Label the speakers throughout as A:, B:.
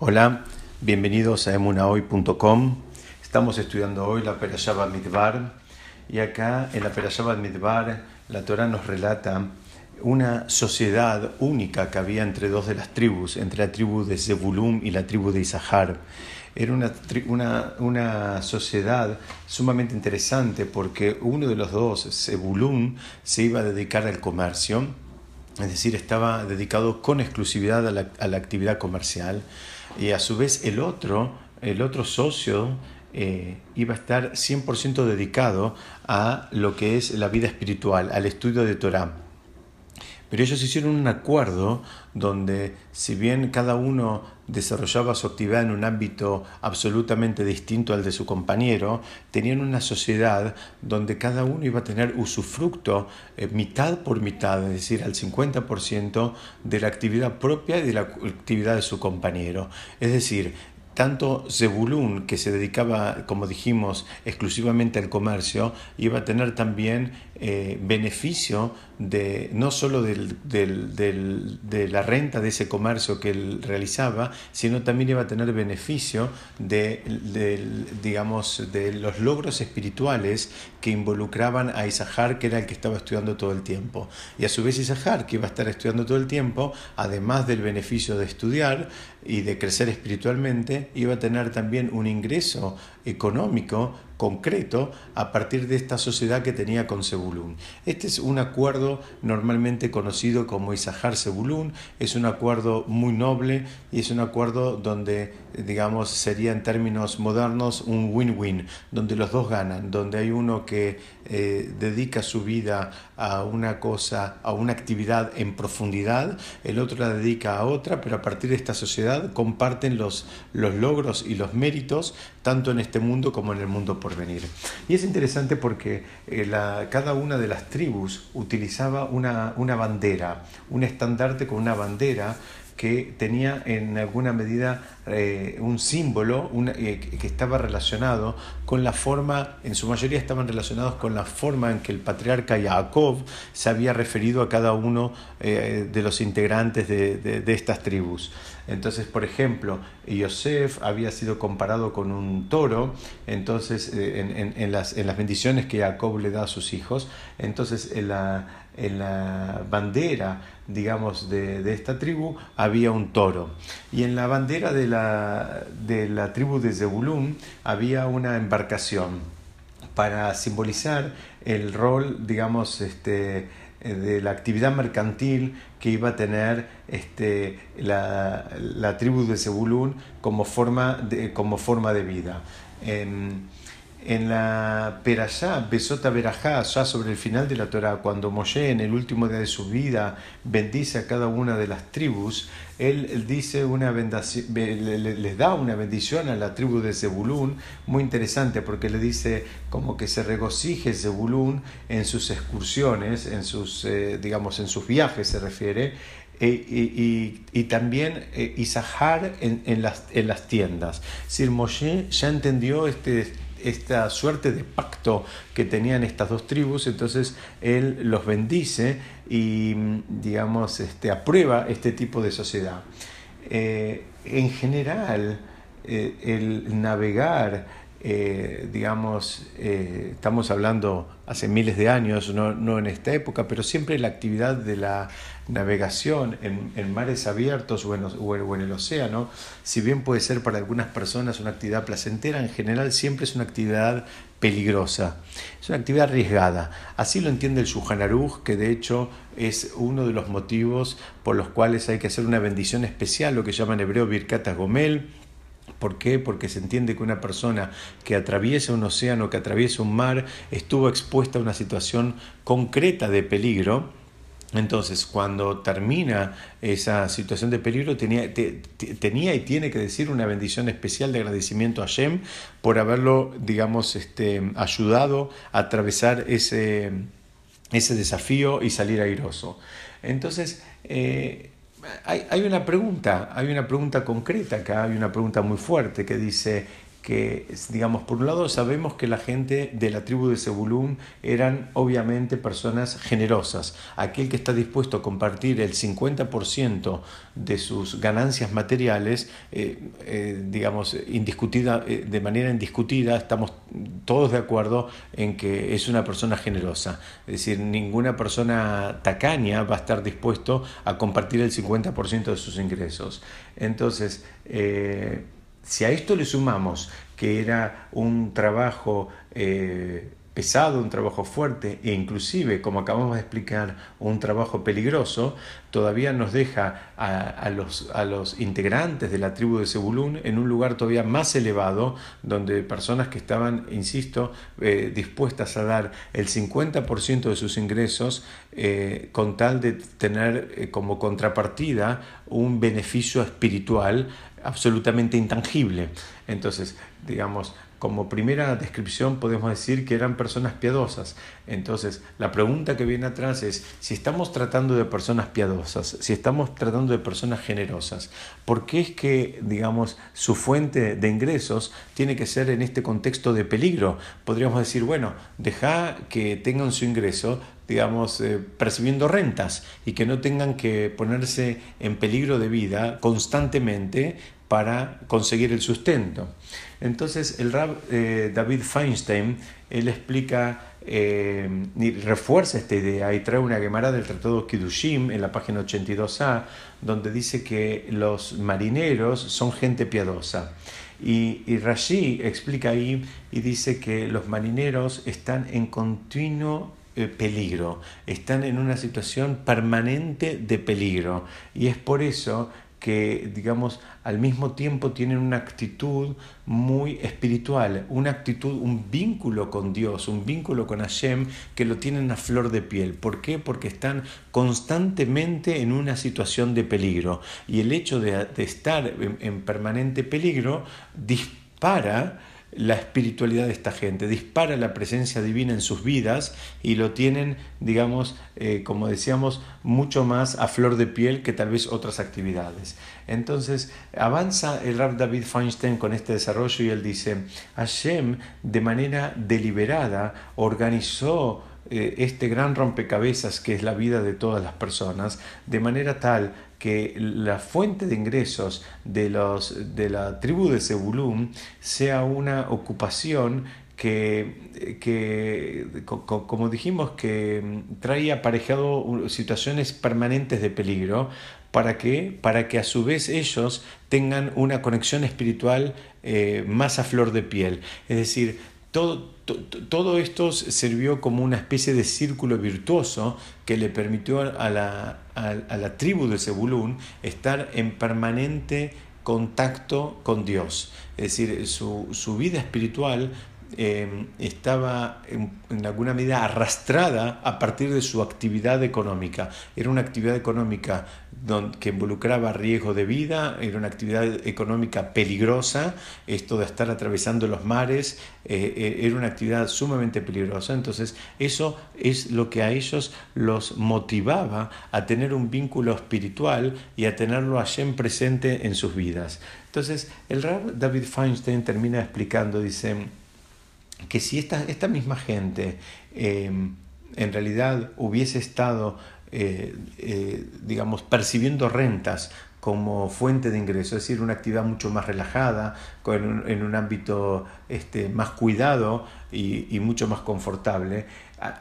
A: Hola, bienvenidos a emunahoy.com. Estamos estudiando hoy la Perashá Midbar y acá en la Perashá Midbar la Torah nos relata una sociedad única que había entre dos de las tribus, entre la tribu de Zebulum y la tribu de Isahar. Era una, una, una, sociedad sumamente interesante porque uno de los dos, Zebulum, se iba a dedicar al comercio, es decir, estaba dedicado con exclusividad a la, a la actividad comercial y a su vez el otro, el otro socio, eh, iba a estar 100% dedicado a lo que es la vida espiritual, al estudio de Torah. Pero ellos hicieron un acuerdo donde, si bien cada uno desarrollaba su actividad en un ámbito absolutamente distinto al de su compañero, tenían una sociedad donde cada uno iba a tener usufructo eh, mitad por mitad, es decir, al 50% de la actividad propia y de la actividad de su compañero. Es decir, tanto Zebulun, que se dedicaba, como dijimos, exclusivamente al comercio, iba a tener también eh, beneficio de, no solo de la renta de ese comercio que él realizaba, sino también iba a tener beneficio de, digamos, de los logros espirituales que involucraban a Isahar, que era el que estaba estudiando todo el tiempo. Y a su vez Isahar, que iba a estar estudiando todo el tiempo, además del beneficio de estudiar y de crecer espiritualmente, iba a tener también un ingreso económico concreto a partir de esta sociedad que tenía con Sebulún. Este es un acuerdo normalmente conocido como Isahar Sebulún, es un acuerdo muy noble y es un acuerdo donde, digamos, sería en términos modernos un win-win, donde los dos ganan, donde hay uno que eh, dedica su vida a una cosa, a una actividad en profundidad, el otro la dedica a otra, pero a partir de esta sociedad comparten los, los logros y los méritos tanto en este mundo como en el mundo por venir. Y es interesante porque eh, cada una de las tribus utilizaba una, bandera, un estandarte con una bandera que tenía en alguna medida eh, un símbolo eh, que estaba relacionado con la forma, en su mayoría estaban relacionados con la forma en que el patriarca Jacob se había referido a cada uno de los integrantes de, estas tribus. Entonces, por ejemplo, Yosef había sido comparado con un toro, entonces en, en, las, en las bendiciones que Jacob le da a sus hijos, entonces en la, la bandera digamos, de, de, esta tribu había un toro. Y en la bandera de la, de la tribu de Zebulún había una embarcación para simbolizar el rol, digamos, este, de la actividad mercantil que iba a tener este, la, la tribu de Zebulún como forma de, como forma de vida. En la Perashá, Besota Berajá, ya sobre el final de la Torah, cuando Moshe en el último día de su vida bendice a cada una de las tribus, él, dice una les da una bendición a la tribu de Zebulún, muy interesante porque le dice como que se regocije Zebulún en sus excursiones, en sus, eh, digamos, en sus viajes se refiere, e, y, también eh, Isahar en, en, las, en las tiendas. Si Moshe ya entendió este esta suerte de pacto que tenían estas dos tribus, entonces él los bendice y, digamos, este, aprueba este tipo de sociedad. Eh, en general, eh, el navegar, eh, digamos, estamos hablando hace miles de años, no, no, en esta época, pero siempre la actividad de la navegación en, en mares abiertos o en, o el océano, si bien puede ser para algunas personas una actividad placentera, en general siempre es una actividad peligrosa, es una actividad arriesgada. Así lo entiende el Shulchan que de hecho es uno de los motivos por los cuales hay que hacer una bendición especial, lo que llaman hebreo Birkat Gomel, ¿Por qué? Porque se entiende que una persona que atraviesa un océano, que atraviesa un mar, estuvo expuesta a una situación concreta de peligro. Entonces, cuando termina esa situación de peligro, tenía, tenía, y tiene que decir una bendición especial de agradecimiento a Shem por haberlo, digamos, este, ayudado a atravesar ese, ese desafío y salir airoso. Entonces, eh, hay, una pregunta, hay una pregunta concreta acá, hay una pregunta muy fuerte que dice, que, digamos, por un lado sabemos que la gente de la tribu de Zebulún eran obviamente personas generosas. Aquel que está dispuesto a compartir el 50% de sus ganancias materiales, eh, eh, digamos, indiscutida, eh, de manera indiscutida, estamos todos de acuerdo en que es una persona generosa. Es decir, ninguna persona tacaña va a estar dispuesto a compartir el 50% de sus ingresos. Entonces, si a esto le sumamos que era un trabajo eh, pesado, un trabajo fuerte e inclusive, como acabamos de explicar, un trabajo peligroso, todavía nos deja a, los, integrantes de la tribu de Zebulún en un lugar todavía más elevado, donde personas que estaban, insisto, eh, dispuestas a dar el 50% de sus ingresos eh, con tal de tener como contrapartida un beneficio espiritual absolutamente intangible. Entonces, digamos, como primera descripción podemos decir que eran personas piadosas. Entonces, la pregunta que viene atrás es, si estamos tratando de personas piadosas, si estamos tratando de personas generosas, ¿por qué es que, digamos, su fuente de ingresos tiene que ser en este contexto de peligro? Podríamos decir, bueno, deja que tengan su ingreso digamos, eh, percibiendo rentas y que no tengan que ponerse en peligro de vida constantemente para conseguir el sustento. Entonces el rab eh, David Feinstein, él explica eh, y refuerza esta idea y trae una Gemara del Tratado Kiddushim en la página 82a, donde dice que los marineros son gente piadosa. Y, y Rashi explica ahí y dice que los marineros están en continuo eh, peligro, están en una situación permanente de peligro. Y es por eso que, digamos, al mismo tiempo tienen una actitud muy espiritual, una actitud, un vínculo con Dios, un vínculo con Hashem que lo tienen a flor de piel. ¿Por qué? Porque están constantemente en una situación de peligro. Y el hecho de, estar en permanente peligro dispara la espiritualidad de esta gente, dispara la presencia divina en sus vidas y lo tienen, digamos, eh, como decíamos, mucho más a flor de piel que tal vez otras actividades. Entonces, avanza el Rab David Feinstein con este desarrollo y él dice, Hashem de manera deliberada organizó eh, este gran rompecabezas que es la vida de todas las personas, de manera tal que la fuente de ingresos de, los, de la tribu de Zebulún sea una ocupación que, que, como dijimos, que trae aparejado situaciones permanentes de peligro. ¿Para qué? Para que a su vez ellos tengan una conexión espiritual eh, más a flor de piel. Es decir, todo, todo esto sirvió como una especie de círculo virtuoso que le permitió a la, a, la tribu de Zebulún estar en permanente contacto con Dios. Es decir, su, su vida espiritual Em, estaba en, alguna medida arrastrada a partir de su actividad económica. Era una actividad económica que involucraba riesgo de vida, era una actividad económica peligrosa, esto de estar atravesando los mares, eh, eh, era una actividad sumamente peligrosa. Entonces, eso es lo que a ellos los motivaba a tener un vínculo espiritual y a tenerlo allí presente en sus vidas. Entonces, el Rab David Feinstein termina explicando, dice, que si esta, esta misma gente em, en realidad hubiese estado, eh, eh, digamos, percibiendo rentas como fuente de ingreso, es decir, una actividad mucho más relajada, con, en un ámbito este, más cuidado y, y mucho más confortable,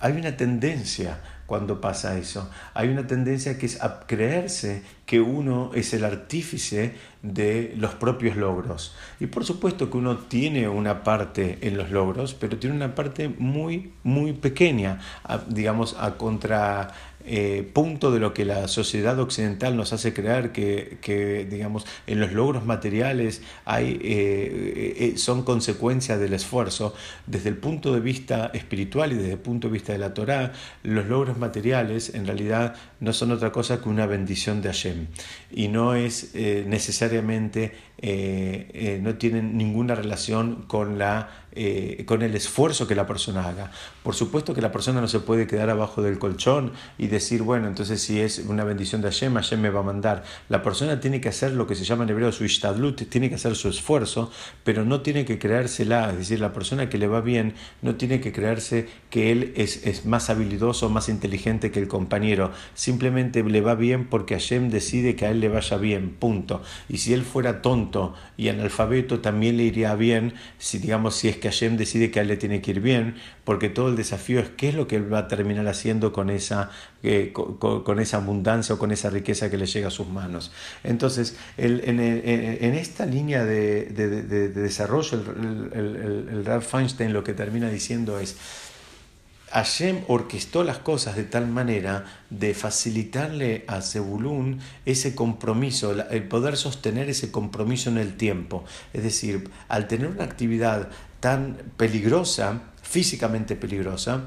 A: hay una tendencia cuando pasa eso. Hay una tendencia que es a creerse que uno es el artífice de los propios logros. Y por supuesto que uno tiene una parte en los logros, pero tiene una parte muy, muy pequeña, digamos, a contra eh, punto de lo que la sociedad occidental nos hace creer que, digamos, en los logros materiales hay, eh, eh, son consecuencia del esfuerzo. Desde el punto de vista espiritual y desde el punto de vista de la Torá, los logros materiales en realidad no son otra cosa que una bendición de Hashem y no es necesariamente, no tienen ninguna relación con la eh, con el esfuerzo que la persona haga. Por supuesto que la persona no se puede quedar abajo del colchón y decir, bueno, entonces si es una bendición de Hashem, Hashem me va a mandar. La persona tiene que hacer lo que se llama en hebreo su ishtadlut, tiene que hacer su esfuerzo, pero no tiene que creérsela. Es decir, la persona que le va bien no tiene que creerse que él es, es más habilidoso, más inteligente que el compañero. Simplemente le va bien porque Hashem decide que a él le vaya bien, punto. Y si él fuera tonto y analfabeto, también le iría bien, si digamos, si es que Hashem decide que a él le tiene que ir bien, porque todo el desafío es qué es lo que él va a terminar haciendo con esa, eh, con, esa abundancia o con esa riqueza que le llega a sus manos. Entonces, en, esta línea de, desarrollo, el, el, Ralph Feinstein lo que termina diciendo es, Hashem orquestó las cosas de tal manera de facilitarle a Zebulún ese compromiso, el poder sostener ese compromiso en el tiempo. Es decir, al tener una actividad tan peligrosa, físicamente peligrosa,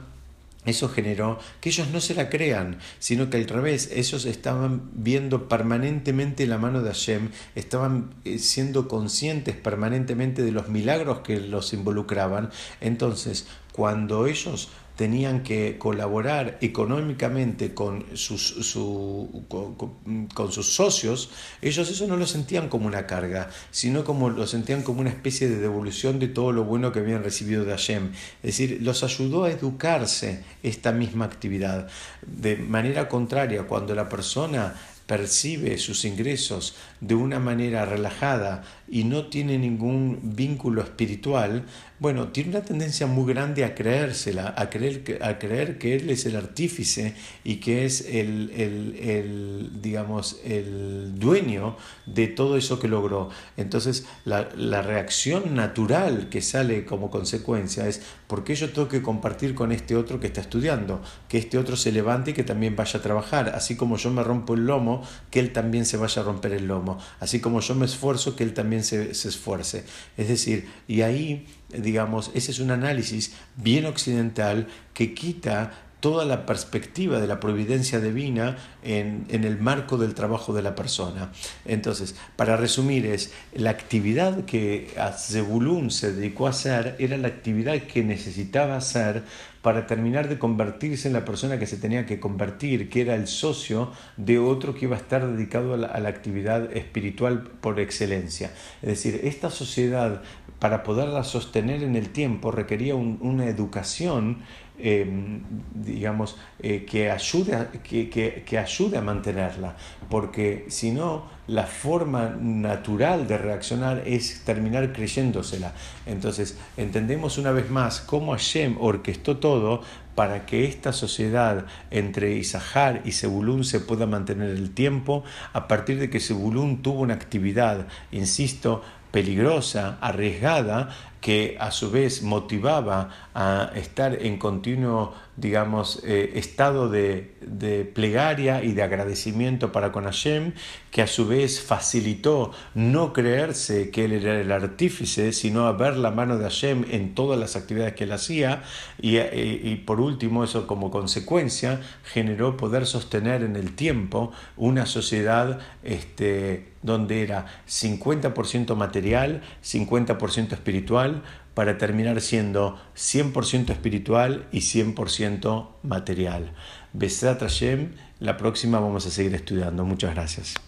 A: eso generó que ellos no se la crean, sino que al revés, ellos estaban viendo permanentemente la mano de Hashem, estaban eh, siendo conscientes permanentemente de los milagros que los involucraban. Entonces, cuando ellos tenían que colaborar económicamente con sus, su, con, sus socios, ellos eso no lo sentían como una carga, sino como lo sentían como una especie de devolución de todo lo bueno que habían recibido de Hashem. Es decir, los ayudó a educarse esta misma actividad. De manera contraria, cuando la persona percibe sus ingresos de una manera relajada y no tiene ningún vínculo espiritual, bueno, tiene una tendencia muy grande a creérsela, a creer, a creer que él es el artífice y que es el, el, digamos, el dueño de todo eso que logró. Entonces, la, la, reacción natural que sale como consecuencia es, ¿por qué yo tengo que compartir con este otro que está estudiando? Que este otro se levante y que también vaya a trabajar. Así como yo me rompo el lomo, que él también se vaya a romper el lomo. Así como yo me esfuerzo, que él también se, se esfuerce. Es decir, y ahí digamos, ese es un análisis bien occidental que quita toda la perspectiva de la providencia divina en, el marco del trabajo de la persona. Entonces, para resumir, es la actividad que Zebulun se dedicó a hacer era la actividad que necesitaba hacer para terminar de convertirse en la persona que se tenía que convertir, que era el socio de otro que iba a estar dedicado a la, actividad espiritual por excelencia. Es decir, esta sociedad, para poderla sostener en el tiempo, requería una educación Em, digamos, eh, que, ayude a, que, que, ayude a mantenerla, porque si no, la forma natural de reaccionar es terminar creyéndosela. Entonces, entendemos una vez más cómo Hashem orquestó todo para que esta sociedad entre Isahar y Sebulún se pueda mantener el tiempo, a partir de que Sebulún tuvo una actividad, insisto, peligrosa, arriesgada, que a su vez motivaba a estar en continuo, digamos, eh, estado de, de, plegaria y de agradecimiento para con Hashem, que a su vez facilitó no creerse que él era el artífice, sino a ver la mano de Hashem en todas las actividades que él hacía, y, eh, y por último, eso como consecuencia generó poder sostener en el tiempo una sociedad este, donde era 50% material, 50% espiritual, para terminar siendo 100% espiritual y 100% material. Besat Hashem, la próxima vamos a seguir estudiando. Muchas gracias.